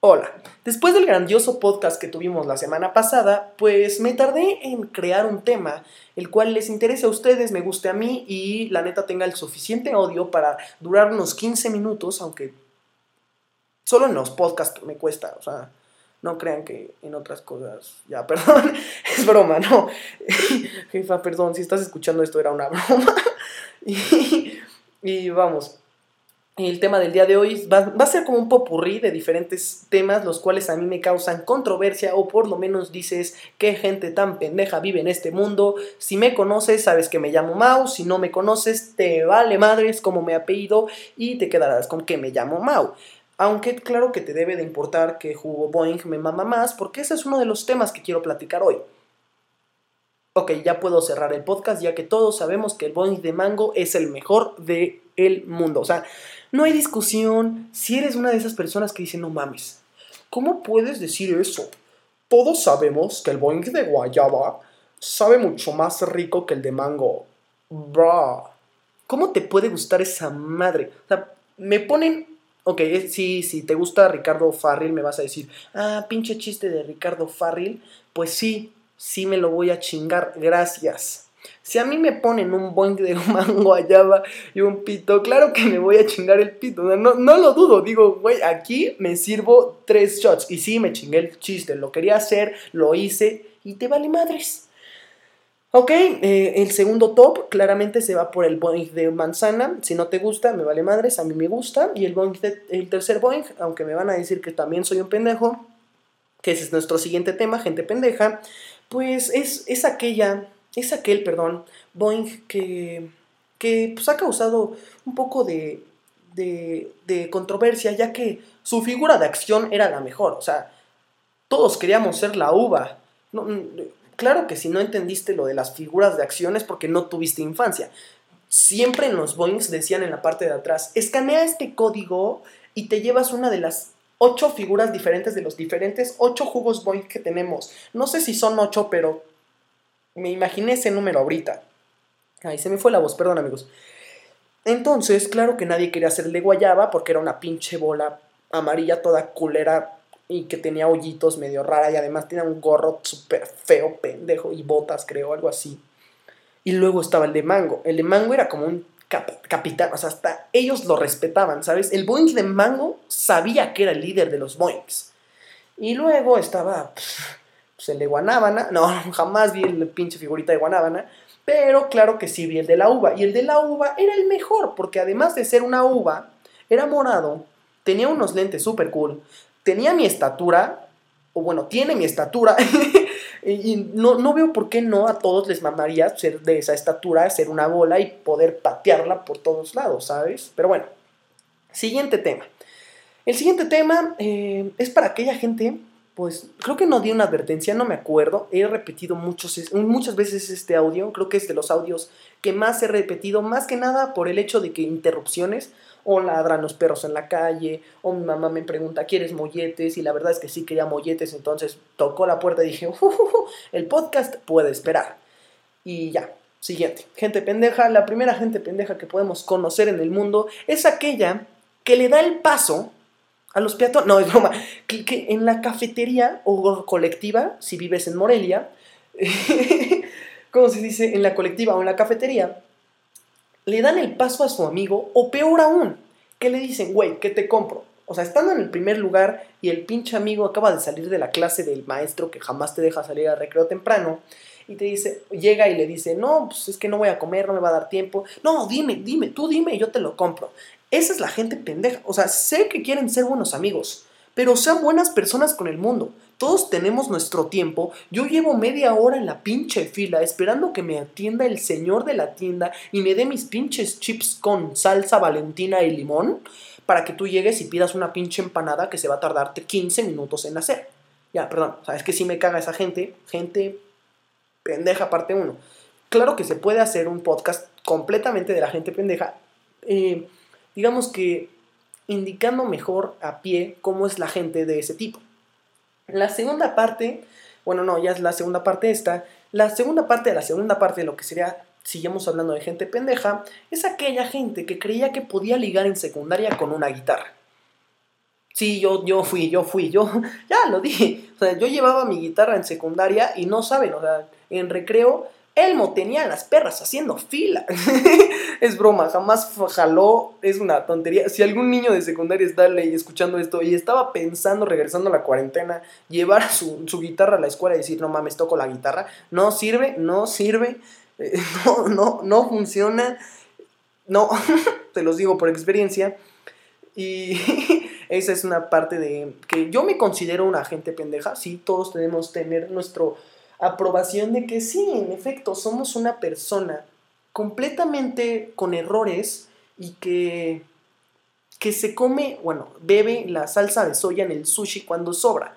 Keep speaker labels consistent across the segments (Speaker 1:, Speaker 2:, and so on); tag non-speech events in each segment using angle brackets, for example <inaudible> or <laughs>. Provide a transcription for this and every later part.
Speaker 1: Hola, después del grandioso podcast que tuvimos la semana pasada, pues me tardé en crear un tema el cual les interese a ustedes, me guste a mí y la neta tenga el suficiente odio para durar unos 15 minutos, aunque solo en los podcasts me cuesta, o sea, no crean que en otras cosas, ya, <laughs> perdón, es broma, no, <laughs> jefa, perdón, si estás escuchando esto era una broma <laughs> y, y vamos. El tema del día de hoy va, a ser como un popurrí de diferentes temas, los cuales a mí me causan controversia o por lo menos dices qué gente tan pendeja vive en este mundo. Si me conoces, sabes que me llamo Mau. Si no me conoces, te vale madres como me apellido y te quedarás con que me llamo Mau. Aunque claro que te debe de importar que Jugo Boeing me mama más, porque ese es uno de los temas que quiero platicar hoy. Ok, ya puedo cerrar el podcast ya que todos sabemos que el Boeing de Mango es el mejor el mundo. O sea, no hay discusión si eres una de esas personas que dicen, no mames, ¿cómo puedes decir eso? Todos sabemos que el boing de guayaba sabe mucho más rico que el de mango. Bra. ¿Cómo te puede gustar esa madre? O sea, me ponen... Ok, sí, si te gusta Ricardo Farril, me vas a decir, ah, pinche chiste de Ricardo Farril. Pues sí, sí me lo voy a chingar, gracias. Si a mí me ponen un boing de <laughs> mango allá y un pito, claro que me voy a chingar el pito. No, no lo dudo, digo, güey, aquí me sirvo tres shots. Y sí, me chingué el chiste, lo quería hacer, lo hice y te vale madres. Ok, eh, el segundo top claramente se va por el boing de manzana. Si no te gusta, me vale madres, a mí me gusta. Y el, boing el tercer boing, aunque me van a decir que también soy un pendejo, que ese es nuestro siguiente tema, gente pendeja, pues es, es aquella es aquel, perdón, Boeing que, que pues, ha causado un poco de, de, de, controversia, ya que su figura de acción era la mejor. O sea, todos queríamos ser la uva. claro que si no entendiste lo de las figuras de acción es porque no tuviste infancia. Siempre en los Boeings decían en la parte de atrás, escanea este código y te llevas una de las ocho figuras diferentes de los diferentes ocho jugos Boeing que tenemos. No sé si son ocho, pero me imaginé ese número ahorita. Ahí se me fue la voz, perdón amigos. Entonces, claro que nadie quería hacer el de guayaba porque era una pinche bola amarilla toda culera y que tenía hoyitos medio rara y además tenía un gorro súper feo, pendejo y botas, creo, algo así. Y luego estaba el de mango. El de mango era como un capitán, o sea, hasta ellos lo respetaban, ¿sabes? El Boeing de mango sabía que era el líder de los Boeings. Y luego estaba pues el de Guanábana, no, <laughs> jamás vi el pinche figurita de Guanábana, pero claro que sí vi el de la uva, y el de la uva era el mejor, porque además de ser una uva, era morado, tenía unos lentes súper cool, tenía mi estatura, o bueno, tiene mi estatura, <laughs> y no, no veo por qué no a todos les mamaría ser de esa estatura, ser una bola y poder patearla por todos lados, ¿sabes? Pero bueno, siguiente tema. El siguiente tema eh, es para aquella gente pues creo que no di una advertencia, no me acuerdo. He repetido muchos, muchas veces este audio, creo que es de los audios que más he repetido, más que nada por el hecho de que interrupciones, o ladran los perros en la calle, o mi mamá me pregunta, ¿quieres molletes? Y la verdad es que sí quería molletes, entonces tocó la puerta y dije, el podcast puede esperar. Y ya, siguiente. Gente pendeja, la primera gente pendeja que podemos conocer en el mundo es aquella que le da el paso a los peatones, no, <laughs> es broma, que, en la cafetería o colectiva, si vives en Morelia, <laughs> ¿cómo se dice? En la colectiva o en la cafetería, le dan el paso a su amigo, o peor aún, que le dicen, güey, ¿qué te compro? O sea, estando en el primer lugar y el pinche amigo acaba de salir de la clase del maestro que jamás te deja salir al recreo temprano y te dice, llega y le dice, no, pues es que no voy a comer, no me va a dar tiempo. No, dime, dime, tú dime, yo te lo compro. Esa es la gente pendeja. O sea, sé que quieren ser buenos amigos, pero sean buenas personas con el mundo. Todos tenemos nuestro tiempo. Yo llevo media hora en la pinche fila esperando que me atienda el señor de la tienda y me dé mis pinches chips con salsa valentina y limón para que tú llegues y pidas una pinche empanada que se va a tardarte 15 minutos en hacer. Ya, perdón, sabes que si me caga esa gente, gente pendeja parte 1. Claro que se puede hacer un podcast completamente de la gente pendeja. Eh, digamos que indicando mejor a pie cómo es la gente de ese tipo. La segunda parte, bueno, no, ya es la segunda parte esta, la segunda parte de la segunda parte de lo que sería, sigamos hablando de gente pendeja, es aquella gente que creía que podía ligar en secundaria con una guitarra. Sí, yo, yo fui, yo fui, yo, <laughs> ya lo dije. O sea, yo llevaba mi guitarra en secundaria y no saben, o sea, en recreo, Elmo tenía las perras haciendo fila. <laughs> es broma, jamás jaló, es una tontería. Si algún niño de secundaria está escuchando esto y estaba pensando, regresando a la cuarentena, llevar su, su guitarra a la escuela y decir, no mames, toco la guitarra, no sirve, no sirve, <laughs> no, no, no funciona. No, <laughs> te los digo por experiencia. Y <laughs> esa es una parte de que yo me considero una gente pendeja. Sí, todos tenemos tener nuestra aprobación de que sí, en efecto, somos una persona completamente con errores y que, que se come, bueno, bebe la salsa de soya en el sushi cuando sobra.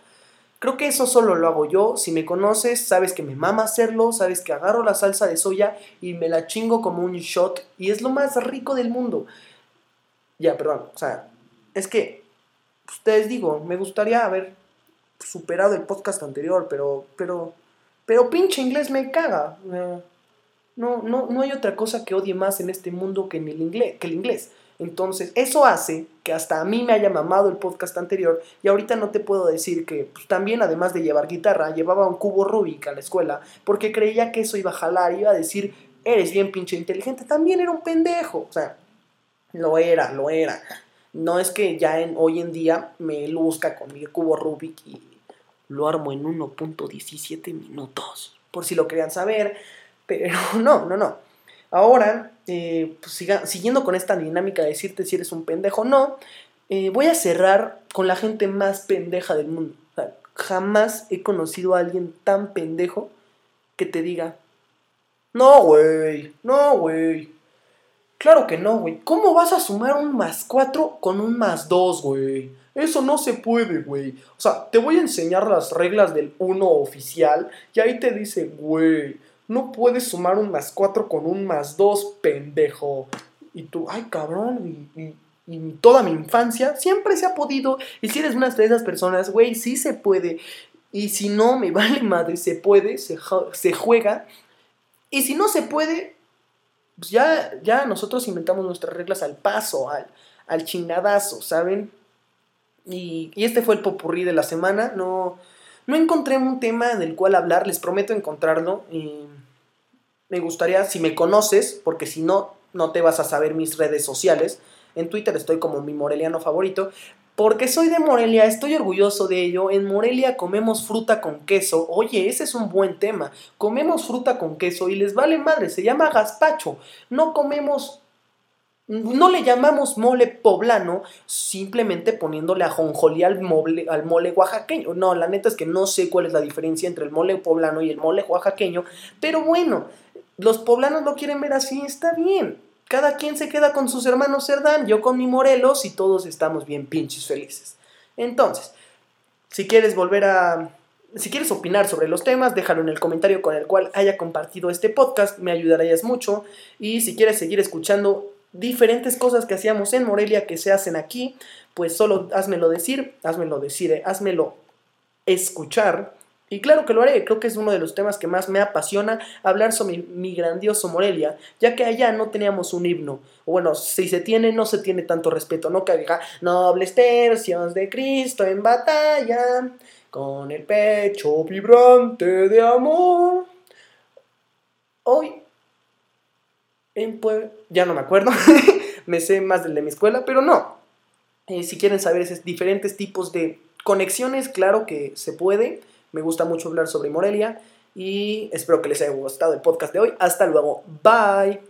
Speaker 1: Creo que eso solo lo hago yo. Si me conoces, sabes que me mama hacerlo, sabes que agarro la salsa de soya y me la chingo como un shot y es lo más rico del mundo. Ya, perdón, o sea, es que, ustedes digo, me gustaría haber superado el podcast anterior, pero, pero, pero pinche inglés me caga. No, no, no hay otra cosa que odie más en este mundo que, en el inglés, que el inglés. Entonces, eso hace que hasta a mí me haya mamado el podcast anterior y ahorita no te puedo decir que pues, también además de llevar guitarra, llevaba un cubo Rubik a la escuela porque creía que eso iba a jalar, iba a decir, eres bien pinche inteligente, también era un pendejo. O sea, lo era, lo era. No es que ya hoy en día me luzca con mi cubo Rubik y lo armo en 1.17 minutos, por si lo querían saber, pero <laughs> no, no, no. Ahora, eh, pues siguiendo con esta dinámica de decirte si eres un pendejo o no, eh, voy a cerrar con la gente más pendeja del mundo. jamás he conocido a alguien tan pendejo que te diga, no, güey, no, güey, Claro que no, güey. ¿Cómo vas a sumar un más 4 con un más 2, güey? Eso no se puede, güey. O sea, te voy a enseñar las reglas del 1 oficial y ahí te dice, güey, no puedes sumar un más 4 con un más 2, pendejo. Y tú, ay, cabrón, y, toda mi infancia siempre se ha podido. Y si eres una de esas personas, güey, sí se puede. Y si no, me <laughs> vale madre, se puede, se, juega. Y si no se puede, pues ya, ya nosotros inventamos nuestras reglas al paso, al, al chingadazo, ¿saben? Y, este fue el popurrí de la semana. No, no encontré un tema del cual hablar, les prometo encontrarlo. Y me gustaría, si me conoces, porque si no, no te vas a saber mis redes sociales. En Twitter estoy como mi moreliano favorito. Porque soy de Morelia, estoy orgulloso de ello. En Morelia comemos fruta con queso. Oye, ese es un buen tema. Comemos fruta con queso y les vale madre, se llama gazpacho. No comemos no le llamamos mole poblano simplemente poniéndole ajonjolí al mole, al mole oaxaqueño. No, la neta es que no sé cuál es la diferencia entre el mole poblano y el mole oaxaqueño. Pero bueno, los poblanos lo quieren ver así, está bien. Cada quien se queda con sus hermanos Cerdán, yo con mi Morelos y todos estamos bien pinches felices. Entonces, si quieres volver a... Si quieres opinar sobre los temas, déjalo en el comentario con el cual haya compartido este podcast, me ayudarías mucho. Y si quieres seguir escuchando diferentes cosas que hacíamos en Morelia que se hacen aquí, pues solo házmelo decir, házmelo decir, eh, házmelo escuchar y claro que lo haré, creo que es uno de los temas que más me apasiona hablar sobre mi, grandioso Morelia, ya que allá no teníamos un himno. Bueno, si se tiene, no se tiene tanto respeto, no que diga nobles tercios de Cristo en batalla, con el pecho vibrante de amor. Hoy, en ya no me acuerdo, <laughs> me sé más del de mi escuela, pero no. Eh, si quieren saber esos diferentes tipos de conexiones, claro que se puede me gusta mucho hablar sobre Morelia y espero que les haya gustado el podcast de hoy. Hasta luego. Bye.